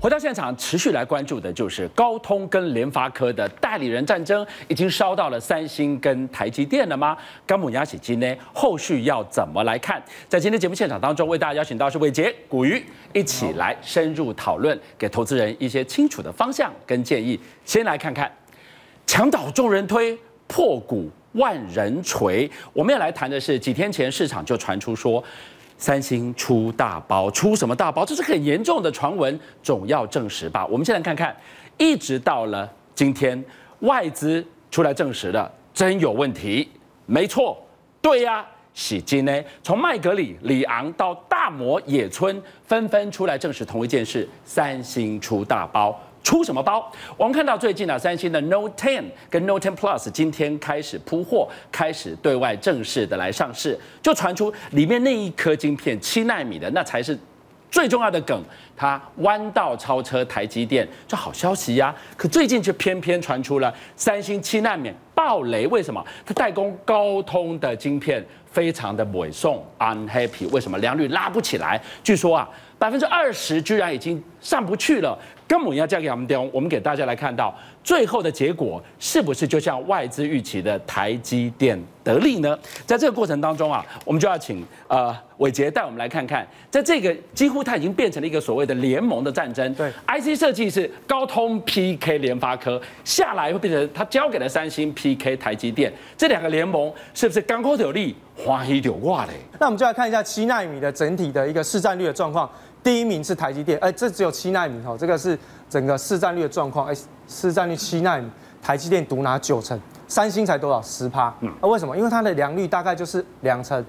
回到现场，持续来关注的就是高通跟联发科的代理人战争，已经烧到了三星跟台积电了吗？甘姆亚喜金呢？后续要怎么来看？在今天节目现场当中，为大家邀请到是伟杰、古鱼一起来深入讨论，给投资人一些清楚的方向跟建议。先来看看，墙倒众人推，破鼓万人锤。我们要来谈的是，几天前市场就传出说。三星出大包，出什么大包？这是很严重的传闻，总要证实吧。我们先来看看，一直到了今天，外资出来证实了，真有问题。没错，对呀，喜金呢，从麦格里、里昂到大摩、野村，纷纷出来证实同一件事：三星出大包。出什么包？我们看到最近呢，三星的 Note 10跟 Note 10 Plus 今天开始铺货，开始对外正式的来上市，就传出里面那一颗晶片七纳米的，那才是最重要的梗，它弯道超车台积电，这好消息呀。可最近却偏偏传出了三星七纳米爆雷，为什么？它代工高通的晶片非常的委送 unhappy，为什么良率拉不起来？据说啊，百分之二十居然已经上不去了。根本要交给他们丢，我们给大家来看到最后的结果是不是就像外资预期的台积电得利呢？在这个过程当中啊，我们就要请呃伟杰带我们来看看，在这个几乎它已经变成了一个所谓的联盟的战争。对，IC 设计是高通 PK 联发科，下来会变成它交给了三星 PK 台积电，这两个联盟是不是刚口有利，花一丢挂嘞？那我们就来看一下七纳米的整体的一个市占率的状况。第一名是台积电，哎，这只有七纳米哦，这个是整个市占率的状况，哎，市占率七纳米，台积电独拿九成，三星才多少？十趴，嗯，那为什么？因为它的良率大概就是两成，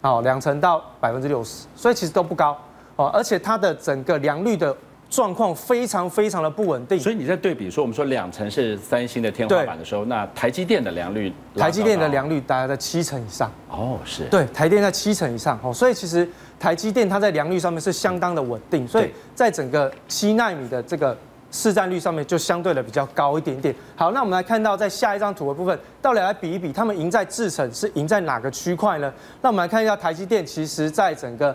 哦，两成到百分之六十，所以其实都不高哦，而且它的整个良率的状况非常非常的不稳定。所以你在对比说，我们说两成是三星的天花板的时候，那台积电的良率，台积电的良率大概在七成以上，哦，是对，台电在七成以上，哦，所以其实。台积电它在良率上面是相当的稳定，所以在整个七纳米的这个市占率上面就相对的比较高一点点。好，那我们来看到在下一张图的部分，到底来比一比，他们赢在制程是赢在哪个区块呢？那我们来看一下台积电，其实在整个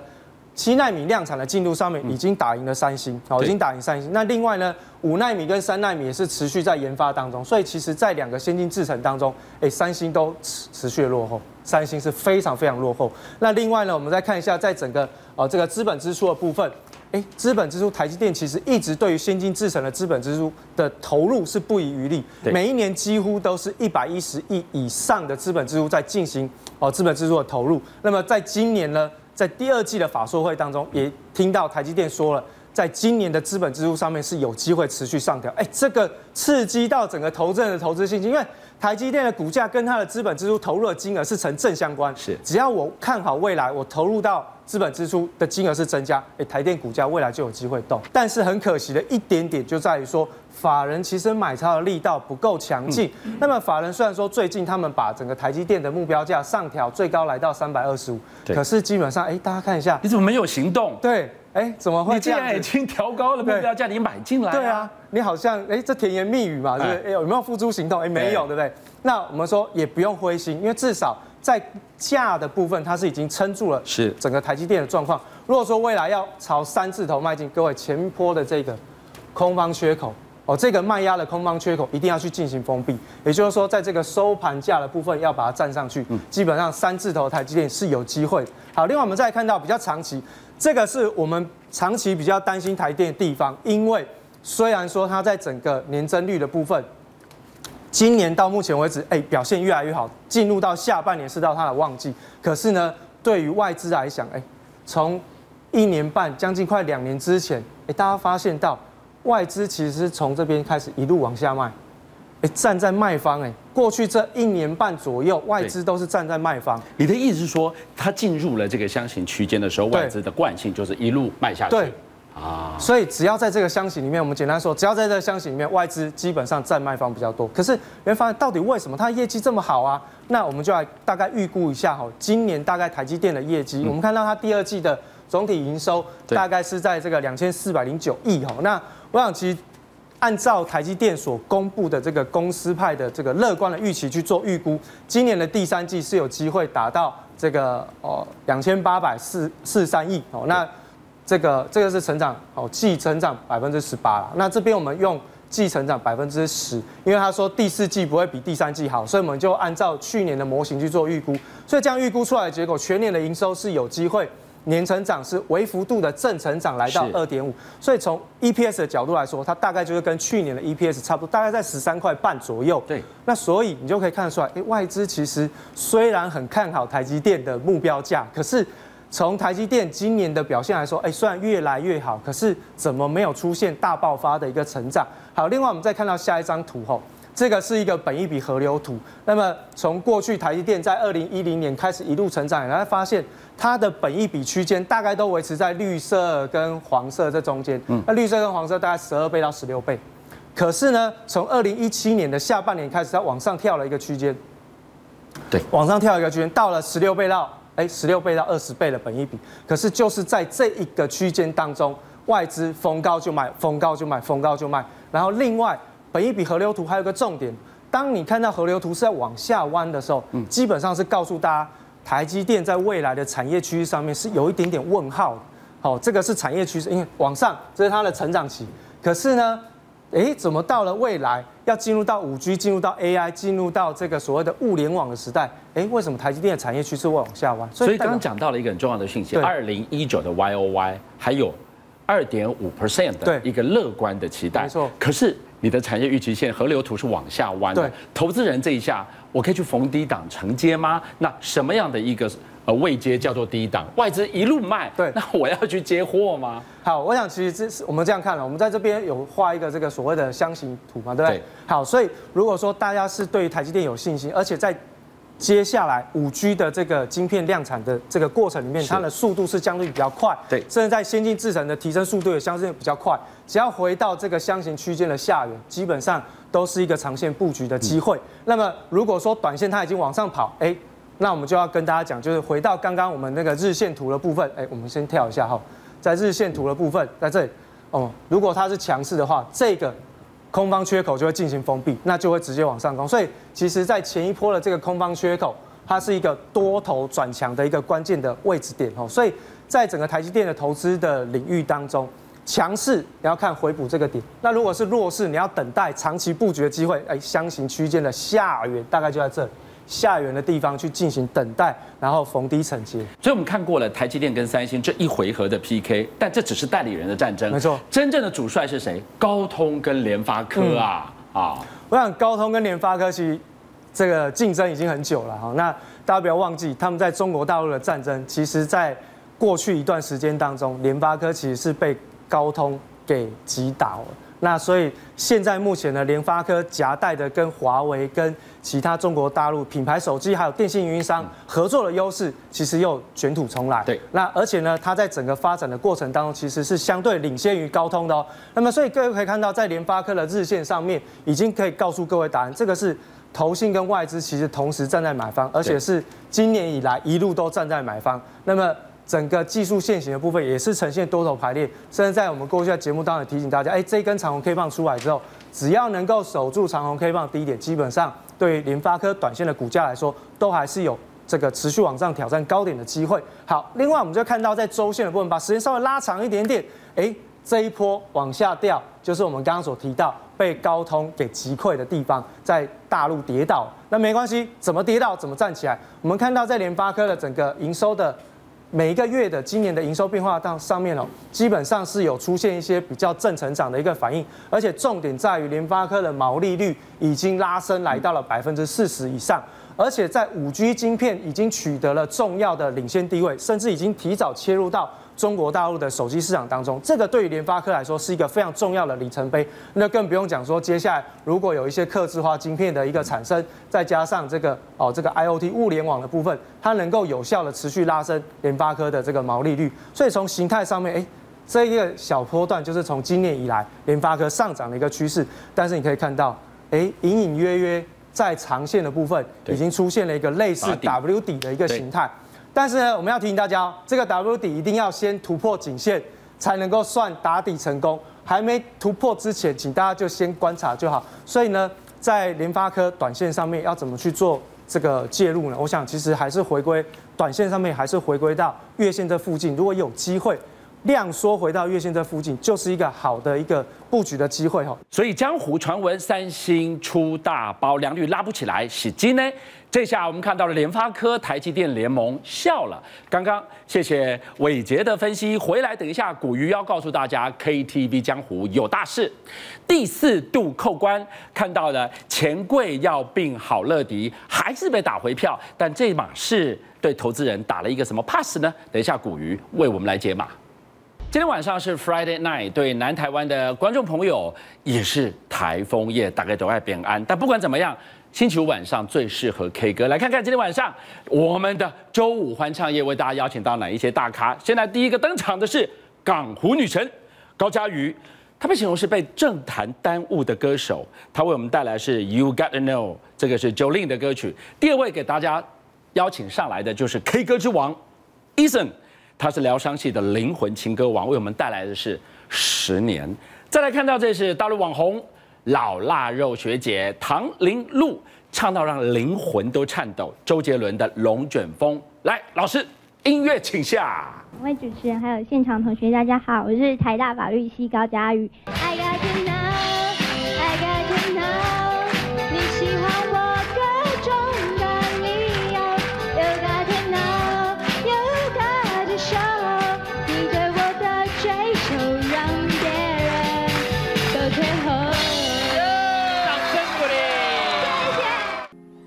七纳米量产的进度上面已经打赢了三星，好，已经打赢三星。那另外呢，五纳米跟三纳米也是持续在研发当中，所以其实在两个先进制程当中，哎，三星都持持续的落后。三星是非常非常落后。那另外呢，我们再看一下，在整个呃这个资本支出的部分，哎，资本支出，台积电其实一直对于先进制程的资本支出的投入是不遗余力，每一年几乎都是一百一十亿以上的资本支出在进行哦资本支出的投入。那么在今年呢，在第二季的法说会当中，也听到台积电说了，在今年的资本支出上面是有机会持续上调。哎，这个刺激到整个投资人的投资信心，因为。台积电的股价跟它的资本支出投入的金额是成正相关，是只要我看好未来，我投入到资本支出的金额是增加，诶，台电股价未来就有机会动。但是很可惜的一点点就在于说，法人其实买超的力道不够强劲。那么法人虽然说最近他们把整个台积电的目标价上调，最高来到三百二十五，可是基本上，哎，大家看一下，你怎么没有行动？对。哎，怎么会这样？你既然已经调高了目标价，你买进来、啊。对啊，你好像哎，这甜言蜜语嘛，对不对？哎，有没有付诸行动？哎，没有，对不对？那我们说也不用灰心，因为至少在价的部分，它是已经撑住了，是整个台积电的状况。如果说未来要朝三字头迈进，各位前坡的这个空方缺口哦，这个卖压的空方缺口一定要去进行封闭。也就是说，在这个收盘价的部分要把它站上去，基本上三字头台积电是有机会。好，另外我们再看到比较长期。这个是我们长期比较担心台电的地方，因为虽然说它在整个年增率的部分，今年到目前为止，哎，表现越来越好，进入到下半年是到它的旺季，可是呢，对于外资来讲，哎，从一年半将近快两年之前，哎，大家发现到外资其实是从这边开始一路往下卖。哎，站在卖方哎，过去这一年半左右，外资都是站在卖方。你的意思是说，它进入了这个箱型区间的时候，外资的惯性就是一路卖下去。对啊，所以只要在这个箱型里面，我们简单说，只要在这个箱型里面，外资基本上占卖方比较多。可是你会发现，到底为什么它业绩这么好啊？那我们就来大概预估一下哈，今年大概台积电的业绩，我们看到它第二季的总体营收大概是在这个两千四百零九亿哈。那我想其实。按照台积电所公布的这个公司派的这个乐观的预期去做预估，今年的第三季是有机会达到这个哦两千八百四四三亿哦。那这个这个是成长哦，季成长百分之十八了。那这边我们用季成长百分之十，因为他说第四季不会比第三季好，所以我们就按照去年的模型去做预估。所以这样预估出来的结果，全年的营收是有机会年成长是微幅度的正成长，来到二点五。所以从 EPS 的角度来说，它大概就是跟去年的 EPS 差不多，大概在十三块半左右。对。那所以你就可以看得出来，哎，外资其实虽然很看好台积电的目标价，可是。从台积电今年的表现来说，哎，虽然越来越好，可是怎么没有出现大爆发的一个成长？好，另外我们再看到下一张图吼，这个是一个本一笔河流图。那么从过去台积电在二零一零年开始一路成长，然后发现它的本一笔区间大概都维持在绿色跟黄色这中间。嗯，那绿色跟黄色大概十二倍到十六倍。可是呢，从二零一七年的下半年开始，它往上跳了一个区间。对，往上跳一个区间，到了十六倍到。哎，十六倍到二十倍的本一笔，可是就是在这一个区间当中，外资逢高就买，逢高就买，逢高就卖。然后另外，本一比河流图还有个重点，当你看到河流图是在往下弯的时候，嗯，基本上是告诉大家，台积电在未来的产业趋势上面是有一点点问号的。好，这个是产业趋势，因为往上这是它的成长期，可是呢，哎，怎么到了未来要进入到五 G，进入到 AI，进入到这个所谓的物联网的时代？哎，为什么台积电的产业趋势会往下弯？所以刚刚讲到了一个很重要的讯息，二零一九的 Y O Y 还有二点五 percent 的一个乐观的期待。没错。可是你的产业预期线河流图是往下弯的。对。投资人这一下，我可以去逢低档承接吗？那什么样的一个？呃，未接叫做低档，外资一路卖，对，那我要去接货吗？好，我想其实这是我们这样看了，我们在这边有画一个这个所谓的箱型图嘛，对不对？对。好，所以如果说大家是对于台积电有信心，而且在接下来五 G 的这个晶片量产的这个过程里面，它的速度是相对比较快，对，甚至在先进制程的提升速度也相对比较快。只要回到这个箱型区间的下缘，基本上都是一个长线布局的机会。嗯。那么如果说短线它已经往上跑，哎。那我们就要跟大家讲，就是回到刚刚我们那个日线图的部分，哎，我们先跳一下哈，在日线图的部分，在这里，哦，如果它是强势的话，这个空方缺口就会进行封闭，那就会直接往上攻。所以，其实，在前一波的这个空方缺口，它是一个多头转强的一个关键的位置点哦。所以在整个台积电的投资的领域当中，强势你要看回补这个点，那如果是弱势，你要等待长期布局的机会，哎，箱型区间的下缘大概就在这里。下缘的地方去进行等待，然后逢低承接。所以我们看过了台积电跟三星这一回合的 PK，但这只是代理人的战争。没错，真正的主帅是谁？高通跟联发科啊、嗯、啊！我想高通跟联发科其实这个竞争已经很久了哈。那大家不要忘记，他们在中国大陆的战争，其实在过去一段时间当中，联发科其实是被高通给击倒了。那所以现在目前呢，联发科夹带的跟华为跟其他中国大陆品牌手机还有电信运营商合作的优势，其实又卷土重来。对，那而且呢，它在整个发展的过程当中，其实是相对领先于高通的哦。那么所以各位可以看到，在联发科的日线上面，已经可以告诉各位答案，这个是投信跟外资其实同时站在买方，而且是今年以来一路都站在买方。那么。整个技术线型的部分也是呈现多头排列，甚至在我们过去的节目当中提醒大家，哎，这一根长红 K 棒出来之后，只要能够守住长红 K 棒低点，基本上对于联发科短线的股价来说，都还是有这个持续往上挑战高点的机会。好，另外我们就看到在周线的部分，把时间稍微拉长一点点，哎，这一波往下掉，就是我们刚刚所提到被高通给击溃的地方，在大陆跌倒。那没关系，怎么跌倒怎么站起来。我们看到在联发科的整个营收的。每一个月的今年的营收变化到上面哦，基本上是有出现一些比较正成长的一个反应，而且重点在于联发科的毛利率已经拉升来到了百分之四十以上，而且在五 G 晶片已经取得了重要的领先地位，甚至已经提早切入到。中国大陆的手机市场当中，这个对于联发科来说是一个非常重要的里程碑。那更不用讲说，接下来如果有一些客制化晶片的一个产生，再加上这个哦这个 IoT 物联网的部分，它能够有效的持续拉升联发科的这个毛利率。所以从形态上面，哎，这一个小波段就是从今年以来联发科上涨的一个趋势。但是你可以看到，哎，隐隐约约在长线的部分已经出现了一个类似 W 底的一个形态。但是呢，我们要提醒大家，这个 W 底一定要先突破颈线，才能够算打底成功。还没突破之前，请大家就先观察就好。所以呢，在联发科短线上面要怎么去做这个介入呢？我想其实还是回归短线上面，还是回归到月线这附近。如果有机会量缩回到月线这附近，就是一个好的一个布局的机会哈。所以江湖传闻三星出大包，良率拉不起来，洗金呢？这下我们看到了联发科、台积电联盟笑了。刚刚谢谢伟杰的分析，回来等一下古鱼要告诉大家，KTV 江湖有大事，第四度扣关，看到了钱柜要并好乐迪，还是被打回票，但这码是对投资人打了一个什么 pass 呢？等一下古鱼为我们来解码。今天晚上是 Friday night，对南台湾的观众朋友也是台风夜，大概都爱平安。但不管怎么样。星期五晚上最适合 K 歌，来看看今天晚上我们的周五欢唱夜为大家邀请到哪一些大咖。现在第一个登场的是港湖女神高嘉瑜，她被形容是被政坛耽误的歌手，她为我们带来是 You Got to Know，这个是 Jolin 的歌曲。第二位给大家邀请上来的就是 K 歌之王 Eason，他是疗伤系的灵魂情歌王，为我们带来的是十年。再来看到这是大陆网红。老腊肉学姐唐玲露唱到让灵魂都颤抖，周杰伦的《龙卷风》来，老师音乐请下。两位主持人还有现场同学，大家好，我是台大法律系高嘉瑜。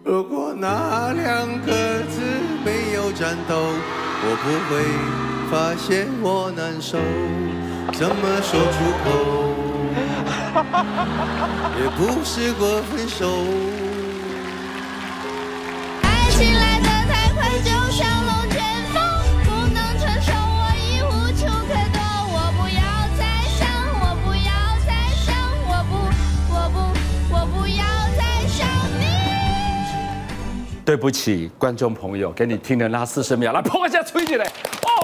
如果那两个字没有颤抖，我不会发现我难受，怎么说出口，也不是过分手。对不起，观众朋友，给你听了那四十秒，来破一下吹起来，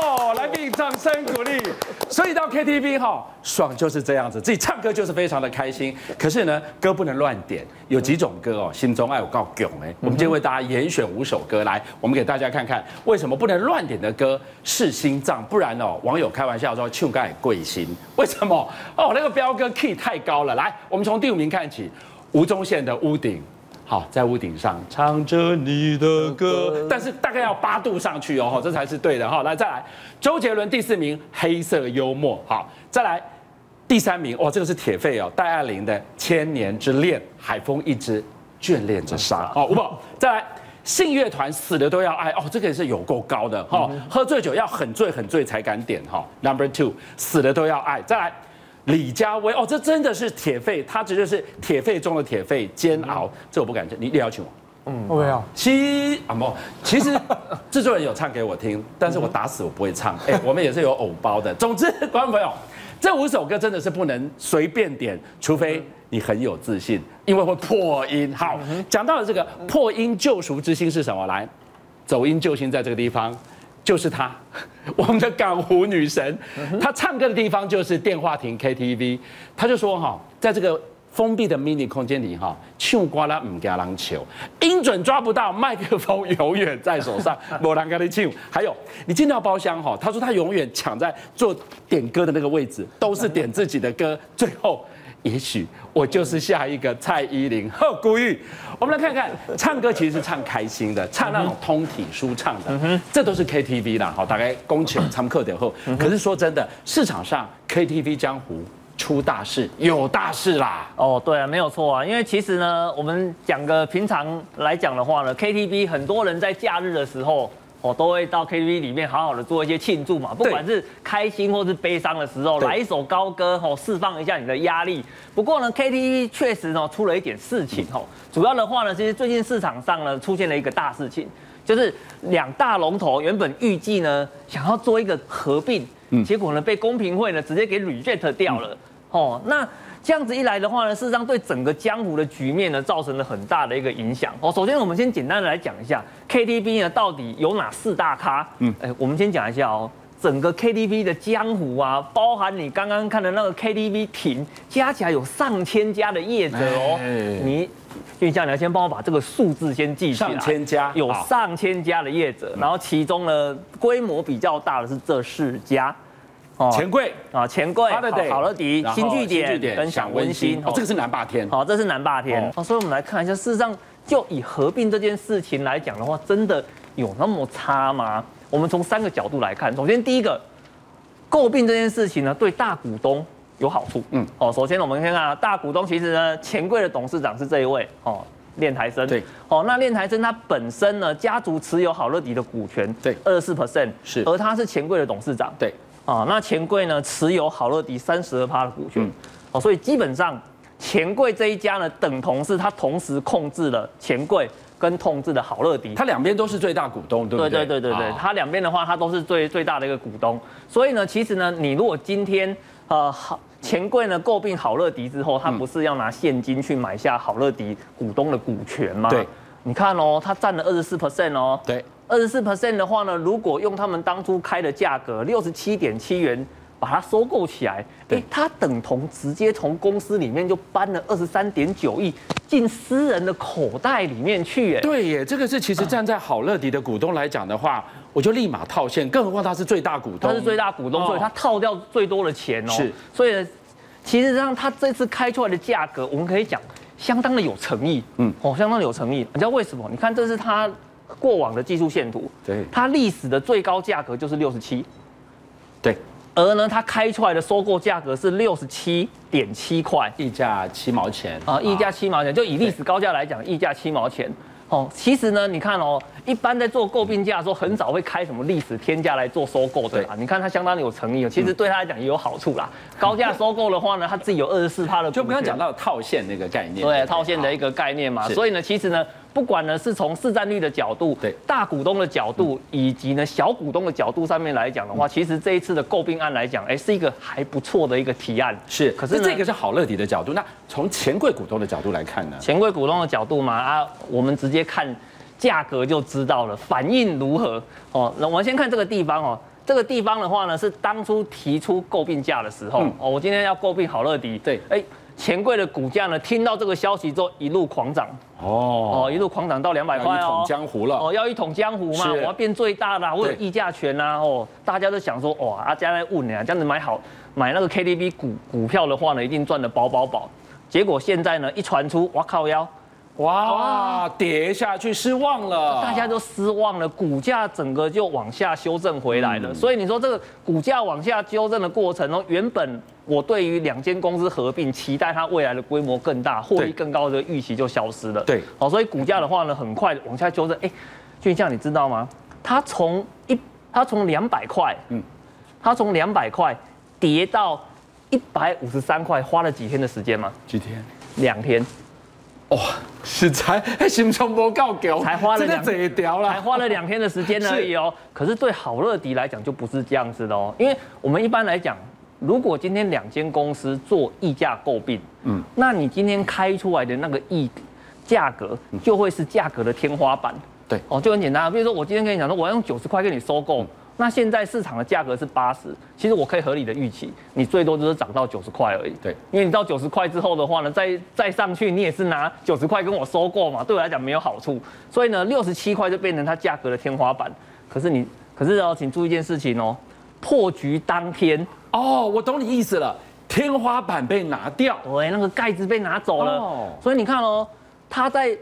哦，来给你掌声鼓励。所以到 KTV 哈，爽就是这样子，自己唱歌就是非常的开心。可是呢，歌不能乱点，有几种歌哦，心中爱我告囧哎。我们今天为大家严选五首歌来，我们给大家看看为什么不能乱点的歌是心脏，不然哦，网友开玩笑说唱歌贵心，为什么？哦，那个飙歌 key 太高了。来，我们从第五名看起，吴宗宪的屋顶。好，在屋顶上唱着你的歌，但是大概要八度上去哦，这才是对的哈。来，再来，周杰伦第四名，黑色幽默。好，再来第三名，哦，这个是铁肺哦，戴爱玲的《千年之恋》，海风一直眷恋着沙。好，五宝，再来，信乐团死的都要爱哦，这个也是有够高的哈。喝醉酒要很醉很醉才敢点哈。Number two，死的都要爱。再来。李佳薇哦，这真的是铁肺，他绝对是铁肺中的铁肺，煎熬，嗯、这我不敢讲，你你邀请我，嗯，我没有。其啊不，其实制作人有唱给我听，但是我打死我不会唱。哎、欸，我们也是有偶包的。总之，观众朋友，这五首歌真的是不能随便点，除非你很有自信，因为会破音。好，讲到了这个破音救赎之心是什么？来，走音救星在这个地方。就是她，我们的港湖女神，她唱歌的地方就是电话亭 KTV。她就说哈，在这个封闭的 mini 空间里哈，唱瓜啦唔惊人球，音准抓不到，麦克风永远在手上，没人跟你唱。还有，你进到包厢哈，她说她永远抢在做点歌的那个位置，都是点自己的歌，最后。也许我就是下一个蔡依林。呵，古玉，我们来看看，唱歌其实是唱开心的，唱那种通体舒畅的，这都是 KTV 啦。好，大概恭请参课点后。可是说真的，市场上 KTV 江湖出大事，有大事啦。哦，对啊，没有错啊。因为其实呢，我们讲个平常来讲的话呢，KTV 很多人在假日的时候。哦，都会到 KTV 里面好好的做一些庆祝嘛，不管是开心或是悲伤的时候，来一首高歌哦，释放一下你的压力。不过呢，KTV 确实呢出了一点事情哦。主要的话呢，其实最近市场上呢出现了一个大事情，就是两大龙头原本预计呢想要做一个合并，结果呢被公平会呢直接给 reject 掉了。哦，那。这样子一来的话呢，事实上对整个江湖的局面呢，造成了很大的一个影响。哦，首先我们先简单的来讲一下 KTV 呢，到底有哪四大咖？嗯，哎，我们先讲一下哦，整个 KTV 的江湖啊，包含你刚刚看的那个 KTV 亭，加起来有上千家的业者哦。你俊相，你要先帮我把这个数字先记下来。上千家，有上千家的业者，然后其中呢，规模比较大的是这四家。哦钱柜啊，钱柜、好乐迪新据点新据点跟享温馨，哦，这个是南霸天。好，这是南霸天。哦哦，所以我们来看一下，事实上就以合并这件事情来讲的话，真的有那么差吗？我们从三个角度来看，首先第一个，诟病这件事情呢，对大股东有好处。嗯，哦，首先我们先看啊，大股东其实呢，钱柜的董事长是这一位哦，练台生。对，哦，那练台生他本身呢，家族持有好乐迪的股权，对二十四 percent 是而他是钱柜的董事长。对，啊，那钱柜呢持有好乐迪三十二趴的股权，嗯哦，所以基本上钱柜这一家呢，等同是它同时控制了钱柜跟控制的好乐迪。它两边都是最大股东，对不对？对对对对对，好他两边的话，它都是最最大的一个股东。所以呢，其实呢，你如果今天呃好钱柜呢购并好乐迪之后，他不是要拿现金去买下好乐迪股东的股权吗？对，你看哦，他占了二十四 percent 哦。对，二十四 percent 的话呢，如果用他们当初开的价格六十七点七元把它收购起来，对。哎，它等同直接从公司里面就搬了二十三点九亿进私人的口袋里面去，哎，对耶，这个是其实站在好乐迪的股东来讲的话，我就立马套现，更何况他是最大股东，他是最大股东，哦。所以他套掉最多的钱哦。是，所以呢，其实上他这次开出来的价格，我们可以讲相当的有诚意，嗯嗯，哦，相当的有诚意。你知道为什么？你看这是它过往的技术线图，对它历史的最高价格就是六十七，对，而呢，它开出来的收购价格是六十七点七块。溢价七毛钱啊，溢价七毛钱，就以历史高价来讲，溢价七毛钱。哦，其实呢，你看哦，一般在做购并价的时候，很少会开什么历史天价来做收购的啦。你看他相当有诚意哦，其实对他来讲也有好处啦。高价收购的话呢，他自己有二十四趴的，就刚刚讲到套现那个概念，对套现的一个概念嘛。所以呢，其实呢，不管呢是从市占率的角度，对大股东的角度，以及呢小股东的角度上面来讲的话，其实这一次的购并案来讲，哎，是一个还不错的一个提案。是，可是这个是好乐迪的角度，那从钱柜股东的角度来看呢？钱柜股东的角度嘛，啊，我们直接看价格就知道了，反应如何。哦。那我们先看这个地方哦，这个地方的话呢，是当初提出购并价的时候。嗯。哦，我今天要购并好乐迪，对。哎，钱柜的股价呢，听到这个消息之后一路狂涨。哦，哦，一路狂涨到两百块要一统哦。江湖了，哦，要一统江湖嘛，我要变最大的、啊，我有对。议价权啊！哦，大家都想说，哇，阿家在问你啊，这样子买好买那个 KTV 股股票的话呢，一定赚得饱饱饱。结果现在呢，一传出，哇靠腰，哇，跌下去失望了，大家都失望了，股价整个就往下修正回来了。嗯所以你说这个股价往下修正的过程中，原本我对于两间公司合并，期待它未来的规模更大、获利更高的预期就消失了。对，好，所以股价的话呢，很快往下修正。哎，俊相，你知道吗？它从一，它从两百块，嗯嗯，它从两百块跌到一百五十三块，花了几天的时间吗？几天？两天。哇，实在还心中不够够，才花了两真的这一条才，花了两天的时间而已哦。可是对好乐迪来讲就不是这样子的哦，因为我们一般来讲，如果今天两间公司做溢价购并，嗯，那你今天开出来的那个溢价格就会是价格的天花板。对哦，就很简单，比如说我今天跟你讲说，我要用九十块跟你收购。那现在市场的价格是八十，其实我可以合理的预期，你最多就是涨到九十块而已。对，因为你到九十块之后的话呢，再再上去，你也是拿九十块跟我收购嘛，对我来讲没有好处。所以呢，六十七块就变成它价格的天花板。可是你，可是哦，请注意一件事情哦，破局当天，哦，我懂你意思了，天花板被拿掉，对，那个盖子被拿走了。哦所以你看哦，它在，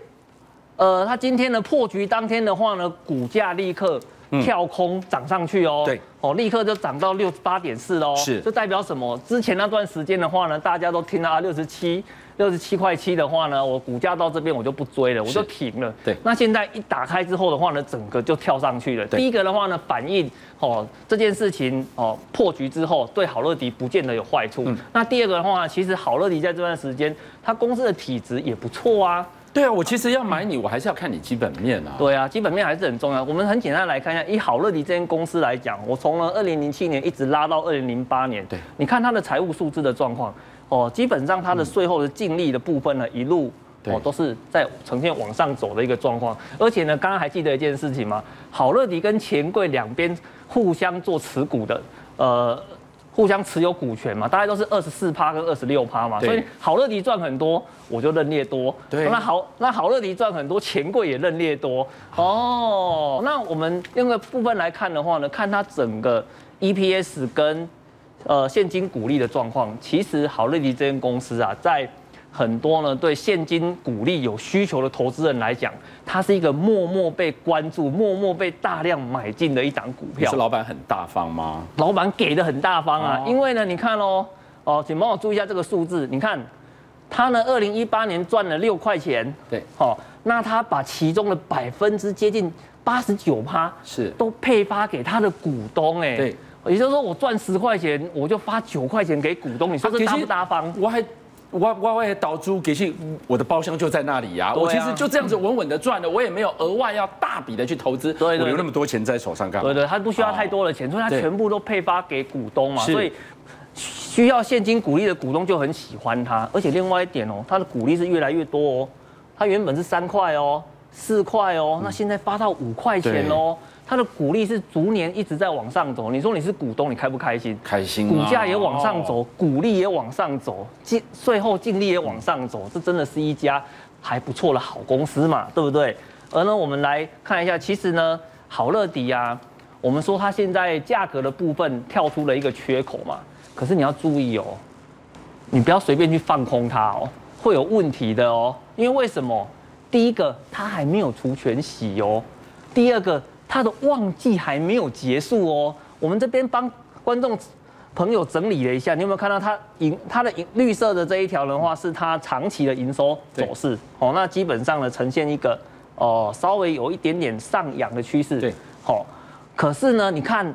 呃，它今天的破局当天的话呢，股价立刻。跳空涨上去哦，对，哦，立刻就涨到六十八点四哦，是这代表什么？之前那段时间的话呢，大家都听到啊六十七、六十七块七的话呢，我股价到这边我就不追了，我就停了。对那现在一打开之后的话呢，整个就跳上去了。第一个的话呢，反映哦这件事情哦破局之后，对好乐迪不见得有坏处。那第二个的话，其实好乐迪在这段时间，它公司的体质也不错啊。对啊，我其实要买你，我还是要看你基本面啊。对啊，基本面还是很重要。我们很简单来看一下，以好乐迪这间公司来讲，我从了二零零七年一直拉到二零零八年，对，你看它的财务数字的状况，哦，基本上它的税后的净利的部分呢，一路哦都是在呈现往上走的一个状况。而且呢，刚刚还记得一件事情吗？好乐迪跟钱柜两边互相做持股的，呃。互相持有股权嘛，大概都是二十四趴跟二十六趴嘛，所以好乐迪赚很多，我就认列多。对那好，那好乐迪赚很多，钱柜也认列多。哦，那我们用个部分来看的话呢，看它整个 EPS 跟呃现金股利的状况，其实好乐迪这间公司啊，在很多呢对现金股利有需求的投资人来讲，它是一个默默被关注、默默被大量买进的一档股票。是老板很大方吗？老板给的很大方啊，哦、因为呢，你看哦，哦，请帮我注意一下这个数字，你看，他呢，二零一八年赚了六块钱，对，好、哦，那他把其中的百分之接近八十九趴是都配发给他的股东，哎，对，也就是说我赚十块钱，我就发九块钱给股东，你说这大不大方？我还。我我我也倒租给去，我的包厢就在那里呀、啊。我其实就这样子稳稳的赚的，我也没有额外要大笔的去投资。对，我留那么多钱在手上干嘛？对对，他不需要太多的钱，所以他全部都配发给股东嘛。所以需要现金股利的股东就很喜欢他，而且另外一点哦，他的股利是越来越多哦。他原本是三块哦，四块哦，那现在发到五块钱哦。它的股利是逐年一直在往上走，你说你是股东，你开不开心？开心。股价也往上走，股利也往上走，净税后净利也往上走，这真的是一家还不错的好公司嘛，对不对？而呢，我们来看一下，其实呢，好乐迪啊，我们说它现在价格的部分跳出了一个缺口嘛，可是你要注意哦，你不要随便去放空它哦，会有问题的哦。因为为什么？第一个，它还没有除权息哦；第二个。它的旺季还没有结束哦，我们这边帮观众朋友整理了一下，你有没有看到它银它的银绿色的这一条的话，是它长期的营收走势。哦，那基本上呢呈现一个哦稍微有一点点上扬的趋势，对，好，可是呢你看，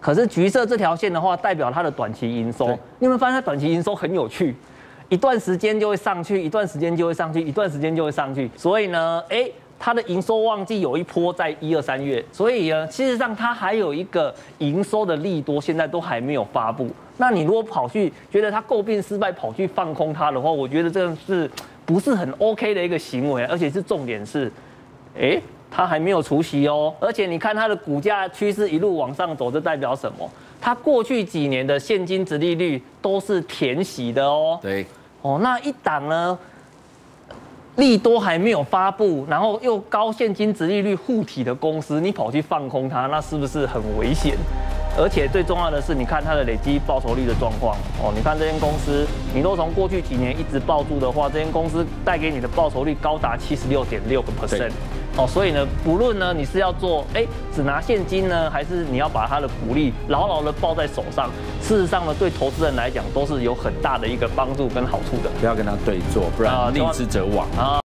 可是橘色这条线的话代表它的短期营收，你有没有发现它短期营收很有趣，一段时间就会上去，一段时间就会上去，一段时间就会上去，所以呢，哎。它的营收旺季有一波在一二三月，所以呢，事实上它还有一个营收的利多，现在都还没有发布。那你如果跑去觉得它购并失败，跑去放空它的话，我觉得这是不是很 OK 的一个行为？而且是重点是，哎，它还没有除息哦。而且你看它的股价趋势一路往上走，这代表什么？它过去几年的现金值利率都是填息的哦。对，哦，那一档呢？利多还没有发布，然后又高现金值利率护体的公司，你跑去放空它，那是不是很危险？而且最重要的是，你看它的累积报酬率的状况哦。你看这间公司，你都从过去几年一直抱住的话，这间公司带给你的报酬率高达七十六点六个 percent 哦。所以呢，不论呢你是要做哎只拿现金呢，还是你要把它的股利牢牢的抱在手上，事实上呢，对投资人来讲都是有很大的一个帮助跟好处的。不要跟他对坐，不然利之则亡啊。